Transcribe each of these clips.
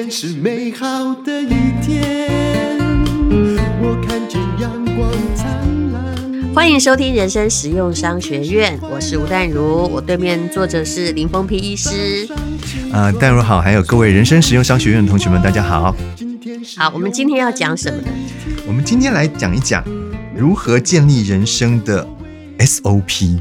天是美好的一天，我看见阳光灿烂。欢迎收听人生实用商学院，我是吴淡如，我对面坐着是林峰皮医师。啊、呃，淡如好，还有各位人生实用商学院的同学们，大家好。好，我们今天要讲什么呢？我们今天来讲一讲如何建立人生的 SOP。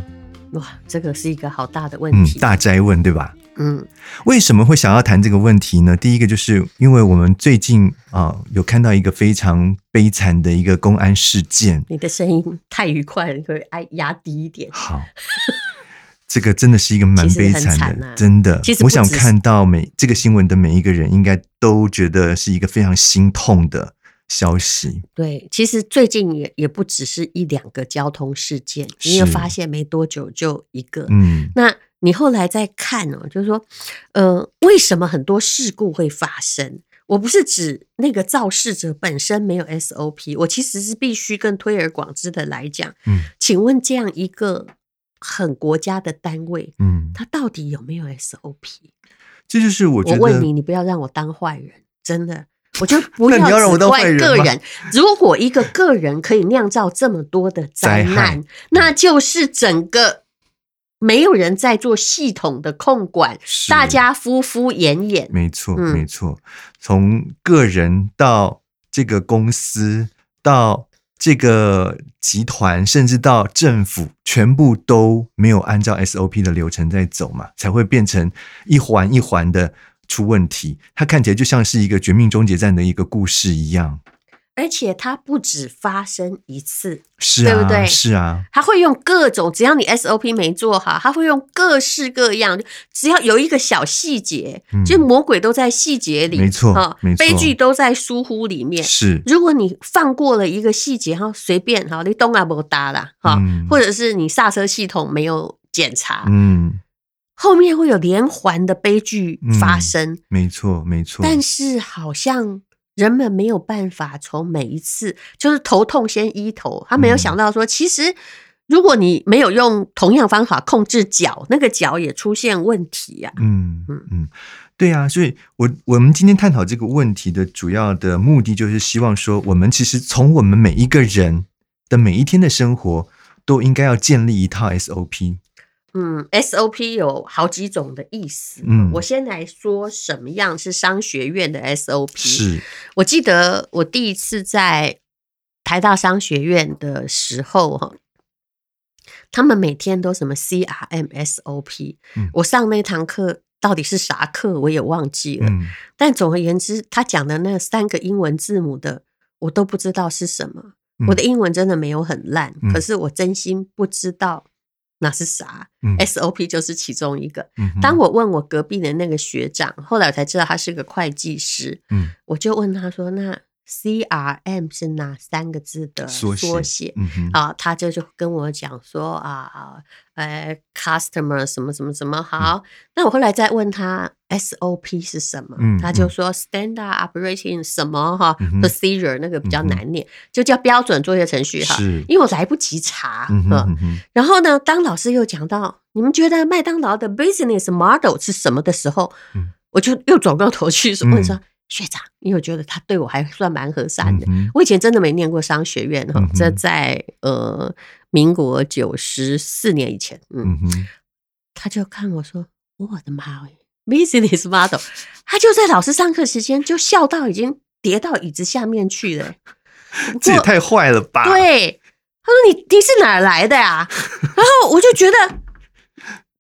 哇，这个是一个好大的问题，嗯、大哉问，对吧？嗯，为什么会想要谈这个问题呢？第一个就是因为我们最近啊、呃、有看到一个非常悲惨的一个公安事件。你的声音太愉快了，可以哎压低一点。好，这个真的是一个蛮悲惨的，啊、真的。其实我想看到每这个新闻的每一个人，应该都觉得是一个非常心痛的消息。对，其实最近也也不只是一两个交通事件，你有发现没多久就一个。嗯，那。你后来再看哦，就是说，呃，为什么很多事故会发生？我不是指那个肇事者本身没有 SOP，我其实是必须更推而广之的来讲。嗯，请问这样一个很国家的单位，嗯，它到底有没有 SOP？这就是我觉得。我问你，你不要让我当坏人，真的，我就 不要那你要让我当坏人只怪个人。如果一个个人可以酿造这么多的灾难，灾那就是整个。没有人在做系统的控管，大家敷敷衍衍。没错，嗯、没错。从个人到这个公司，到这个集团，甚至到政府，全部都没有按照 SOP 的流程在走嘛，才会变成一环一环的出问题。它看起来就像是一个绝命终结战的一个故事一样。而且它不止发生一次，是啊，对不对？是啊，他会用各种，只要你 SOP 没做好，他会用各式各样，只要有一个小细节，嗯、就魔鬼都在细节里，没错，哈，没错，悲剧都在疏忽里面。是，如果你放过了一个细节，哈，随便哈，你东啊不搭啦，哈，嗯、或者是你刹车系统没有检查，嗯，后面会有连环的悲剧发生。嗯、没错，没错。但是好像。人们没有办法从每一次就是头痛先医头，他没有想到说，其实如果你没有用同样方法控制脚，那个脚也出现问题呀。嗯嗯嗯，对啊，所以我我们今天探讨这个问题的主要的目的，就是希望说，我们其实从我们每一个人的每一天的生活，都应该要建立一套 SOP。嗯，SOP 有好几种的意思。嗯，我先来说什么样是商学院的 SOP。是，我记得我第一次在台大商学院的时候，哈，他们每天都什么 CRM SOP。嗯，我上那堂课到底是啥课，我也忘记了。嗯，但总而言之，他讲的那三个英文字母的，我都不知道是什么。嗯，我的英文真的没有很烂，嗯，可是我真心不知道。那是啥？嗯？SOP 就是其中一个。嗯，当我问我隔壁的那个学长，后来我才知道他是个会计师。嗯，我就问他说：“那 CRM 是哪三个字的缩写？”缩写。嗯，啊，他就就跟我讲说啊，呃，customer 什么什么什么好。嗯，那我后来再问他 SOP 是什么，嗯，他就说 Standard Operating 什么哈，，Procedure 那个比较难念，嗯，就叫标准作业程序哈。是，因为我来不及查。嗯然后呢，当老师又讲到你们觉得麦当劳的 Business Model 是什么的时候，嗯，我就又转过头去问说。嗯学长，因为我觉得他对我还算蛮和善的。嗯、我以前真的没念过商学院哈，这、嗯、在呃民国九十四年以前。嗯，嗯他就看我说：“我的妈呀，Business Model！” 他就在老师上课时间就笑到已经跌到椅子下面去了。这也太坏了吧？对，他说：“你你是哪儿来的呀？”然后我就觉得。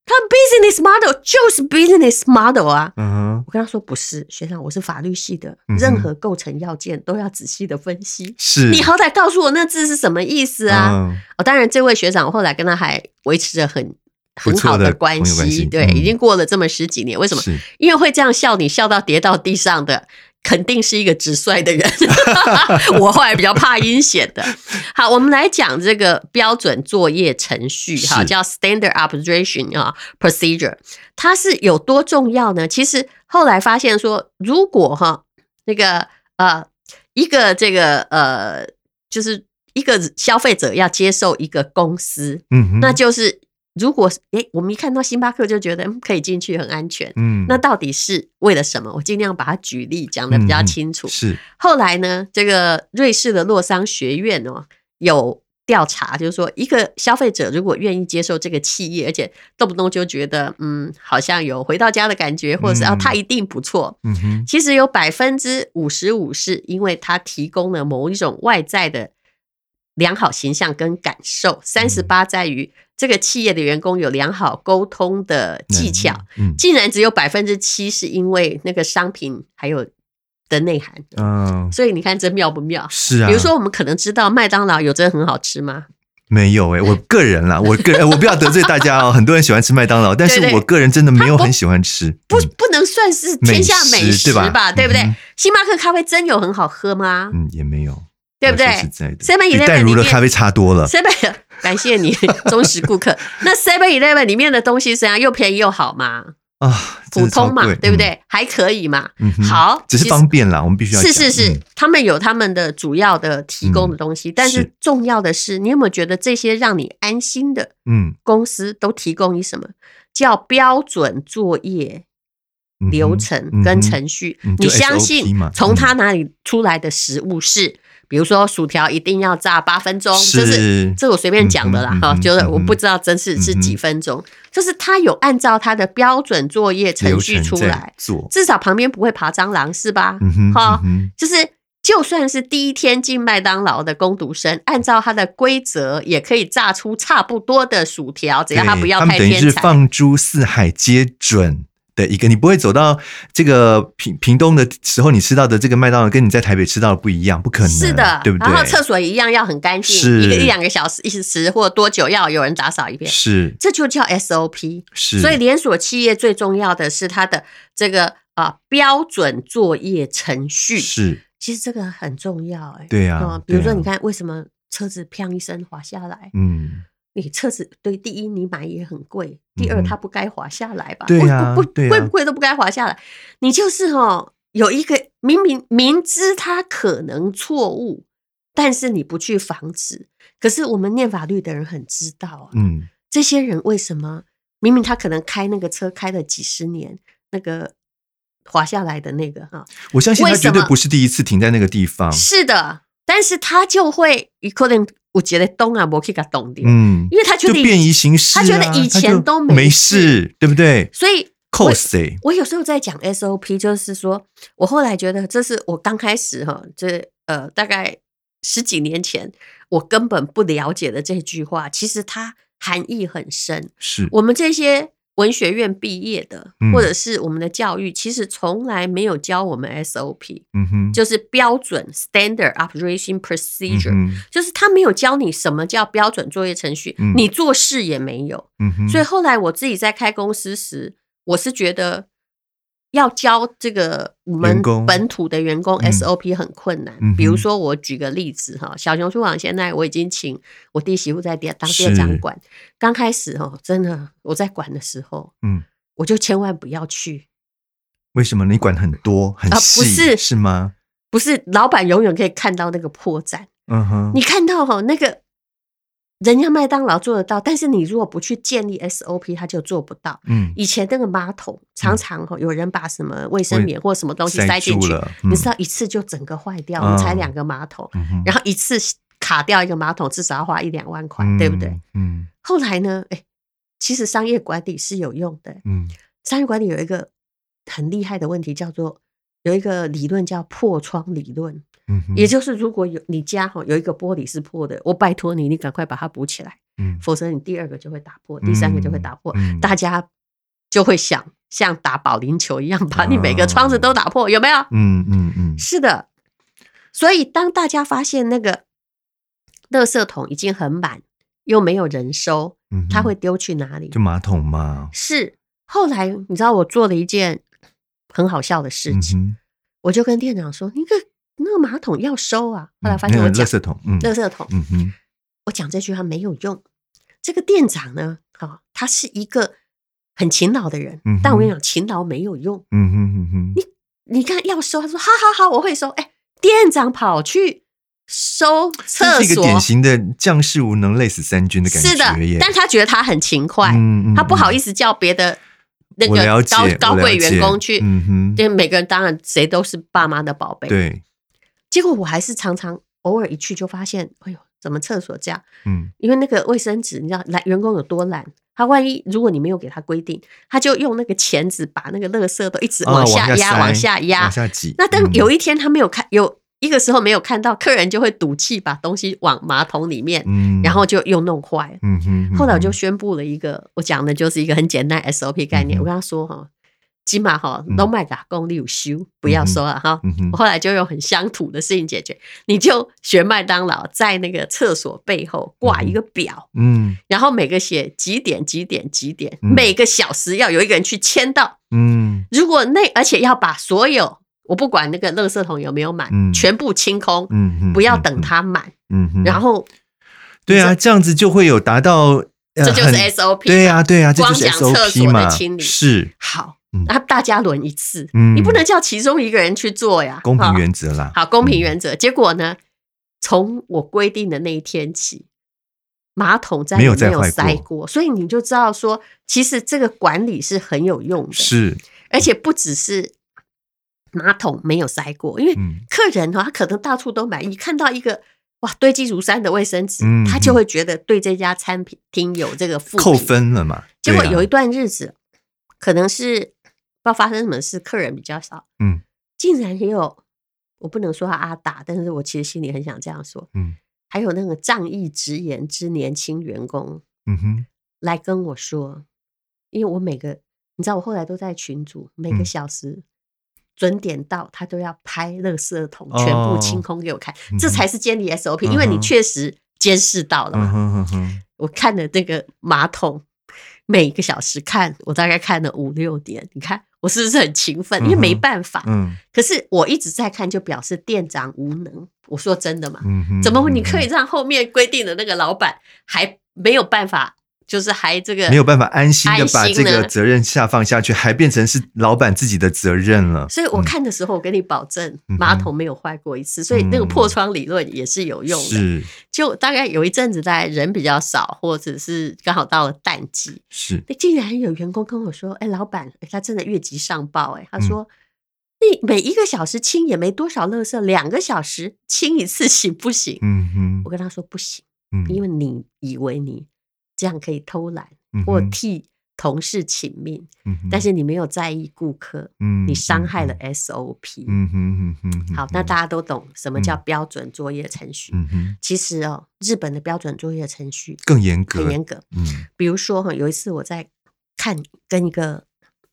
他 business model 就是 business model 啊，uh. 我跟他说不是，学长，我是法律系的，任何构成要件都要仔细的分析。是，你好歹告诉我那字是什么意思啊？哦、uh，huh. 当然，这位学长我后来跟他还维持着很很好的关系，对，嗯、已经过了这么十几年，为什么？因为会这样笑你笑到跌到地上的。肯定是一个直率的人，我后来比较怕阴险的。好，我们来讲这个标准作业程序，哈，叫 Standard Operation 啊 Procedure，它是有多重要呢？其实后来发现说，如果哈那个呃一个这个呃就是一个消费者要接受一个公司，嗯，那就是。如果哎，我们一看到星巴克就觉得可以进去，很安全。嗯，那到底是为了什么？我尽量把它举例讲得比较清楚。嗯、是后来呢，这个瑞士的洛桑学院哦，有调查，就是说，一个消费者如果愿意接受这个企业，而且动不动就觉得嗯，好像有回到家的感觉，或者是啊，它一定不错。嗯哼，其实有百分之五十五是因为它提供了某一种外在的良好形象跟感受，三十八在于。这个企业的员工有良好沟通的技巧，嗯，竟然只有百分之七是因为那个商品还有的内涵，嗯，所以你看这妙不妙？是啊，比如说我们可能知道麦当劳有真的很好吃吗？没有哎、欸，我个人啦，我个人我不要得罪大家哦，很多人喜欢吃麦当劳，但是我个人真的没有很喜欢吃，不不，不能算是天下美食吧？对不对？星巴克咖啡真有很好喝吗？嗯，也没有，对不对？Seven 比淡如的咖啡差多了。Seven 感谢你，忠实顾客。那 Seven Eleven 里面的东西怎样？又便宜又好嘛？啊，普通嘛，对不对？嗯、还可以嘛？嗯、好，只是方便啦。我们必须要是是是、嗯，他们有他们的主要的提供的东西，嗯、但是重要的是，你有没有觉得这些让你安心的嗯公司都提供你什么、嗯、叫标准作业流程跟程序？嗯、你相信从他哪里出来的食物是？比如说薯条一定要炸八分钟，是这是这我随便讲的啦哈、嗯，就是我不知道真是、嗯、是几分钟，就是他有按照他的标准作业程序出来做，至少旁边不会爬蟑螂是吧？哈、就是就算是第一天进麦当劳的工读生，按照他的规则也可以炸出差不多的薯条，只要他不要太天才。等于是放诸四海皆准。的一个，你不会走到这个屏屏东的时候，你吃到的这个麦当劳跟你在台北吃到的不一样，不可能，是的，对不对？然后厕所一样要很干净，一个一两个小时一时或多久要有人打扫一遍，是，这就叫 SOP。是，所以连锁企业最重要的是它的这个啊、呃、标准作业程序，是，其实这个很重要、欸，哎，对呀、啊，比如说你看为什么车子砰一声滑下来，嗯。你车子对，第一你买也很贵，第二它不该滑下来吧？嗯、对呀、啊，不贵不贵都不该滑下来。你就是哦，有一个明明明知它可能错误，但是你不去防止。可是我们念法律的人很知道啊，嗯，这些人为什么明明他可能开那个车开了几十年，那个滑下来的那个哈，我相信他绝对不是第一次停在那个地方。是的，但是他就会一可能。我觉得东啊，我可以给他懂的，嗯，因为他觉得就便宜行事、啊，他觉得以前都没事，没事对不对？所以扣谁？我有时候在讲 SOP，就是说我后来觉得这是我刚开始哈，这呃大概十几年前我根本不了解的这句话，其实它含义很深。是我们这些。文学院毕业的，或者是我们的教育，其实从来没有教我们 SOP，嗯哼，就是标准 Standard Operation Procedure，嗯，就是他没有教你什么叫标准作业程序，嗯，你做事也没有，嗯哼，所以后来我自己在开公司时，我是觉得。要教这个我们本土的员工 SOP 很困难。嗯、比如说，我举个例子哈，小熊书房现在我已经请我弟媳妇在店当店长管。刚开始哦，真的我在管的时候，嗯，我就千万不要去。为什么？你管很多很细、啊、不是是吗？不是，老板永远可以看到那个破绽。嗯哼，你看到哈那个。人家麦当劳做得到，但是你如果不去建立 SOP，他就做不到。嗯，以前那个马桶常常有人把什么卫生棉或什么东西塞进去，嗯，你知道一次就整个坏掉。我们才两个马桶，嗯，然后一次卡掉一个马桶至少要花一两万块，嗯，对不对？嗯。后来呢？哎，其实商业管理是有用的。嗯，商业管理有一个很厉害的问题，叫做有一个理论叫破窗理论。也就是，如果有你家哈有一个玻璃是破的，我拜托你，你赶快把它补起来，嗯，否则你第二个就会打破，第三个就会打破，大家就会想像打保龄球一样，把你每个窗子都打破，有没有？嗯嗯嗯，是的。所以当大家发现那个垃圾桶已经很满，又没有人收，他会丢去哪里？就马桶嘛。是。后来你知道我做了一件很好笑的事情，我就跟店长说：“你个。”那个马桶要收啊！后来发现我讲，垃圾桶，嗯，垃圾桶，嗯哼，我讲这句话没有用。这个店长呢，哈，他是一个很勤劳的人，但我跟你讲，勤劳没有用，嗯哼哼哼。你你看要收，他说好好好，我会收。哎，店长跑去收厕所，是一个典型的将士无能，累死三军的感觉。是的，但他觉得他很勤快，嗯嗯、他不好意思叫别的那个高高贵员工去。嗯哼，因为每个人当然谁都是爸妈的宝贝。对，结果我还是常常偶尔一去就发现，哎呦，怎么厕所这样？嗯，因为那个卫生纸，你知道，来员工有多懒。他万一如果你没有给他规定，他就用那个钳子把那个垃圾都一直往下压、往下压、往下挤。那等有一天他没有看，有一个时候没有看到，客人就会赌气把东西往马桶里面，然后就又弄坏。后来我就宣布了一个，我讲的就是一个很简单 SOP 概念。我跟他说哈。起码哈，都卖打工，你有修，不要说了哈。我后来就用很乡土的事情解决，你就学麦当劳，在那个厕所背后挂一个表，嗯，然后每个写几点几点几点，每个小时要有一个人去签到，嗯，如果那而且要把所有我不管那个垃圾桶有没有满，全部清空，嗯，不要等它满，嗯，然后对啊，这样子就会有达到，这就是 SOP，对啊对啊，光讲厕所的清理是好。那大家轮一次，嗯，你不能叫其中一个人去做呀。公平原则啦，好，公平原则。结果呢，从我规定的那一天起，马桶再也没有塞过，所以你就知道说，其实这个管理是很有用的。是，而且不只是马桶没有塞过，因为客人哈，他可能到处都买，你看到一个哇堆积如山的卫生纸，他就会觉得对这家餐厅有这个负扣分了嘛。结果有一段日子，可能是。不知道发生什么事，客人比较少，嗯，竟然也有，我不能说他阿达，但是我其实心里很想这样说，嗯，还有那个仗义直言之年轻员工，嗯哼，来跟我说，因为我每个，你知道，我后来都在群组，每个小时准点到，他都要拍垃圾桶全部清空给我看，这才是监理 SOP，因为你确实监视到了嘛，我看了这个马桶，每一个小时看，我大概看了五六点，你看。我是不是很勤奋？因为没办法。嗯，可是我一直在看，就表示店长无能。我说真的嘛？嗯，怎么你可以让后面规定的那个老板还没有办法？就是还这个没有办法安心的把这个责任下放下去，还变成是老板自己的责任了。所以我看的时候，我跟你保证，马桶没有坏过一次。所以那个破窗理论也是有用的。是，就大概有一阵子，大概人比较少，或者是刚好到了淡季。是，那竟然有员工跟我说：“哎，老板，他真的越级上报。”哎，他说：“那每一个小时清也没多少垃圾，两个小时清一次行不行？”嗯哼，我跟他说不行，嗯因为你以为你。这样可以偷懒或替同事请命，嗯、但是你没有在意顾客，嗯、你伤害了 SOP。嗯嗯嗯、好，那大家都懂什么叫标准作业程序。嗯、哼其实哦，日本的标准作业程序更严格，很严格。嗯、比如说哈，有一次我在看跟一个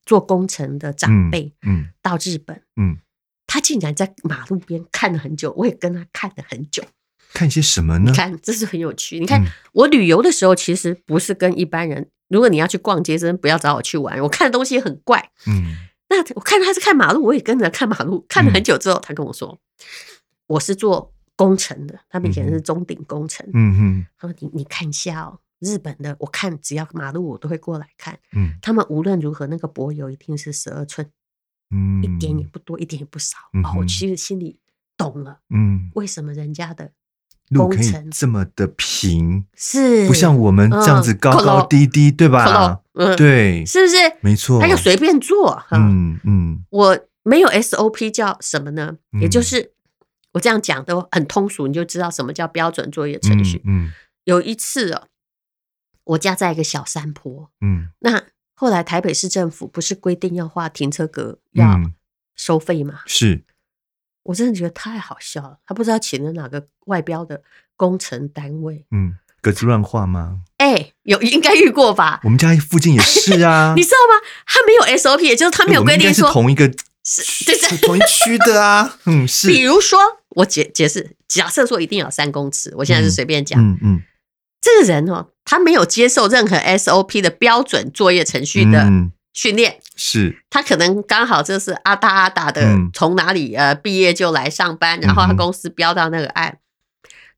做工程的长辈，嗯到日本，嗯嗯、他竟然在马路边看了很久，我也跟他看了很久。看些什么呢？你看，这是很有趣。你看，嗯、我旅游的时候，其实不是跟一般人。如果你要去逛街，真的不要找我去玩。我看的东西很怪。嗯，那我看他是看马路，我也跟着看马路。看了很久之后，他跟我说：“嗯、我是做工程的，他们以前是中鼎工程。”嗯哼，他说：“你你看一下哦，日本的，我看只要马路我都会过来看。嗯，他们无论如何，那个柏油一定是十二寸，嗯，一点也不多，一点也不少。哦，我其实心里懂了。嗯，为什么人家的。”路可以这么的平，是不像我们这样子高高低低，对吧？嗯，对，是不是？没错，他就随便做。嗯嗯，我没有 SOP 叫什么呢？也就是我这样讲都很通俗，你就知道什么叫标准作业程序。嗯，有一次哦，我家在一个小山坡，嗯，那后来台北市政府不是规定要画停车格要收费吗？是。我真的觉得太好笑了，他不知道请了哪个外标的工程单位。嗯，格子乱画吗？哎、欸，有应该遇过吧？我们家附近也是啊。你知道吗？他没有 SOP，也就是他没有规定说同一个 是对是同一区的啊。嗯，是。比如说，我解解释，假设说一定要三公尺，我现在是随便讲。嗯嗯，嗯这个人哦，他没有接受任何 SOP 的标准作业程序的。嗯训练。是，他可能刚好就是阿达阿达的，从哪里呃毕业就来上班，然后他公司标到那个案，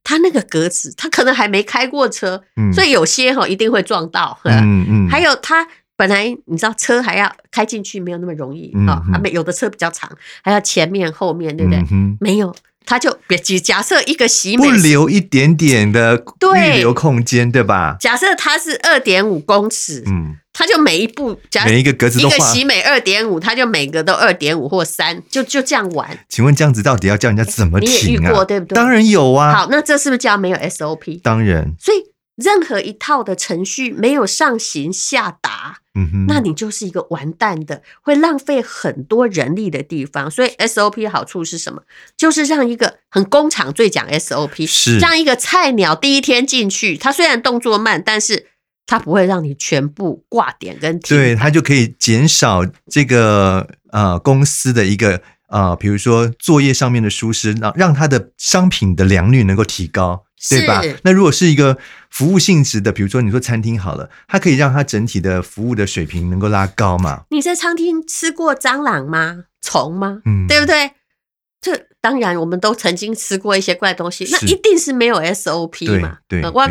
他那个格子他可能还没开过车，所以有些哈一定会撞到，嗯嗯，还有他本来你知道车还要开进去没有那么容易啊，没有的车比较长，还要前面后面对不对？没有，他就别假设一个洗美不留一点点的预留空间，对吧？假设它是二点五公尺，嗯，他就每一步，假每一个格子都一个喜美二点五，他就每个都二点五或三，就就这样玩。请问这样子到底要叫人家怎么停啊？你也遇过对不对？当然有啊。好，那这是不是叫没有 SOP？当然。所以。任何一套的程序没有上行下达，嗯哼，那你就是一个完蛋的，会浪费很多人力的地方。所以 SOP 好处是什么？就是让一个很工厂最讲 SOP，是让一个菜鸟第一天进去，他虽然动作慢，但是他不会让你全部挂点跟停，对，它就可以减少这个呃公司的一个呃，比如说作业上面的疏失，让让它的商品的良率能够提高。对吧？那如果是一个服务性质的，比如说你说餐厅好了，它可以让它整体的服务的水平能够拉高嘛？你在餐厅吃过蟑螂吗？虫吗？嗯，对不对？这当然，我们都曾经吃过一些怪东西，那一定是没有 SOP 嘛？对，我还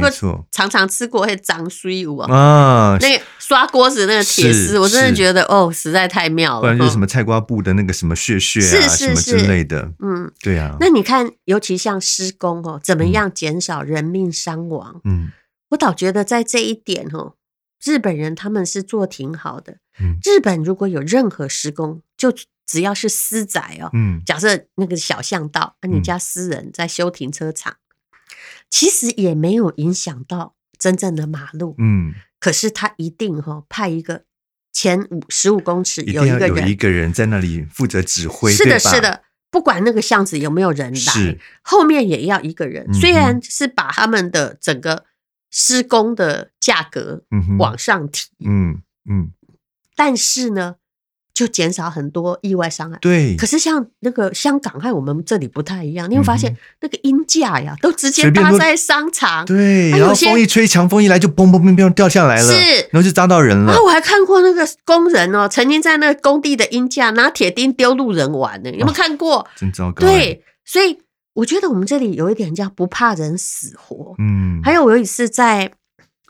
常常吃过会脏水污啊，那个刷锅子那个铁丝，我真的觉得哦，实在太妙了。不然就是什么菜瓜布的那个什么屑屑啊，什么之类的。嗯，对啊。那你看，尤其像施工哦，怎么样减少人命伤亡？嗯，我倒觉得在这一点哦，日本人他们是做挺好的。嗯，日本如果有任何施工，就只要是私宅哦，嗯，假设那个小巷道，那你家私人在修停车场，嗯，其实也没有影响到真正的马路，嗯，可是他一定哈派一个前五十五公尺有一个人，有一个人在那里负责指挥，是的，是的，不管那个巷子有没有人来，是。后面也要一个人，虽然是把他们的整个施工的价格往上提，嗯嗯，但是呢。就减少很多意外伤害。对，可是像那个香港和我们这里不太一样，你会发现那个鹰架呀，都直接搭在商场。对，然后风一吹，强风一来就嘣嘣嘣嘣掉下来了，是，然后就扎到人了。然后我还看过那个工人哦，曾经在那个工地的鹰架拿铁钉丢路人玩呢，有没有看过？真糟糕。对，所以我觉得我们这里有一点叫不怕人死活。嗯，还有我有一次在，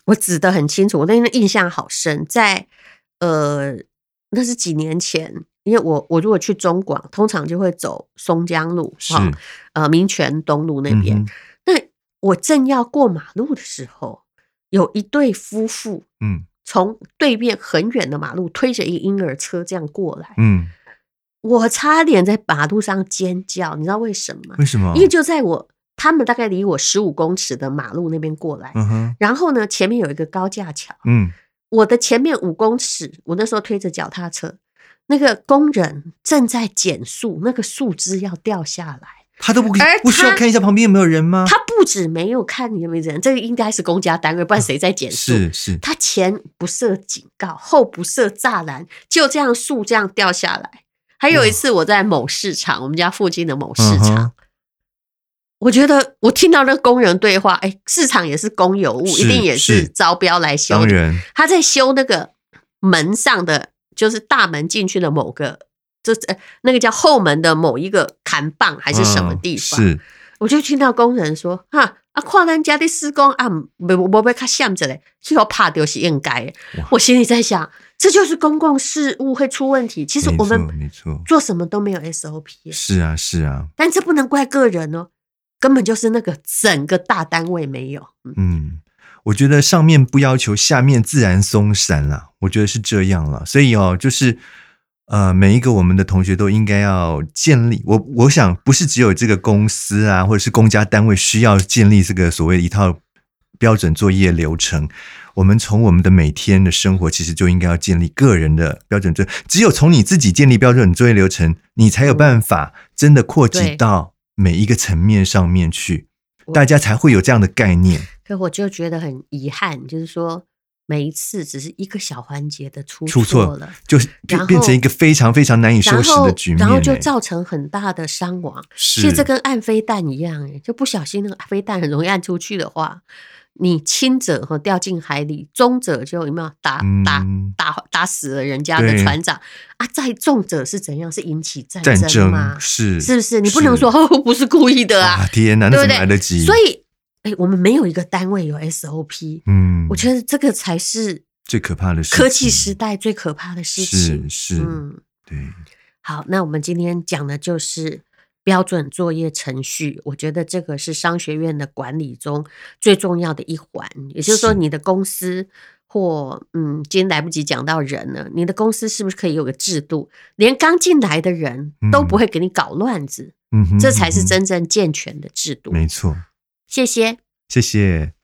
我指的很清楚，我那天印象好深，在呃。那是几年前，因为我我如果去中广，通常就会走松江路，是呃民权东路那边。嗯、那我正要过马路的时候，有一对夫妇，嗯，从对面很远的马路推着一个婴儿车这样过来，嗯，我差点在马路上尖叫，你知道为什么吗？为什么？因为就在我他们大概离我十五公尺的马路那边过来，然后呢，前面有一个高架桥，嗯。我的前面五公尺，我那时候推着脚踏车，那个工人正在减树，那个树枝要掉下来，他都不不需要看一下旁边有没有人吗？他不止没有看有没有人，这个应该是公家单位，不然谁在减树？是是，他前不设警告，后不设栅栏，就这样树这样掉下来。还有一次我在某市场，我们家附近的某市场。我觉得我听到那个工人对话，哎、欸，市场也是公有物，一定也是招标来修的。他在修那个门上的，就是大门进去的某个，就呃那个叫后门的某一个砍棒还是什么地方？我就听到工人说：“哈啊，跨人家的施工啊，没没被卡限着嘞，最后怕丢是应该。”我心里在想，这就是公共事务会出问题。其实我们没错，做什么都没有 SOP。是啊，是啊，但这不能怪个人哦。根本就是那个整个大单位没有。嗯，我觉得上面不要求，下面自然松散了。我觉得是这样了。所以哦，就是呃，每一个我们的同学都应该要建立。我我想不是只有这个公司啊，或者是公家单位需要建立这个所谓一套标准作业流程。我们从我们的每天的生活，其实就应该要建立个人的标准作业。只有从你自己建立标准作业流程，你才有办法真的扩及到。每一个层面上面去，大家才会有这样的概念。可我就觉得很遗憾，就是说每一次只是一个小环节的出出错了，就就变成一个非常非常难以收拾的局面，然后就造成很大的伤亡。其实这跟按飞弹一样，就不小心那个飞弹很容易按出去的话。你轻者和掉进海里，中者就有没有打打打打死了人家的船长啊？再重者是怎样？是引起战争吗？是是不是？你不能说哦，不是故意的啊！天哪，那怎么来得及？所以，哎，我们没有一个单位有 SOP。嗯，我觉得这个才是最可怕的事。科技时代最可怕的事情是是，嗯，对。好，那我们今天讲的就是。标准作业程序，我觉得这个是商学院的管理中最重要的一环。也就是说，你的公司或嗯，今天来不及讲到人了，你的公司是不是可以有个制度，连刚进来的人都不会给你搞乱子？嗯，这才是真正健全的制度。没错，谢谢，谢谢。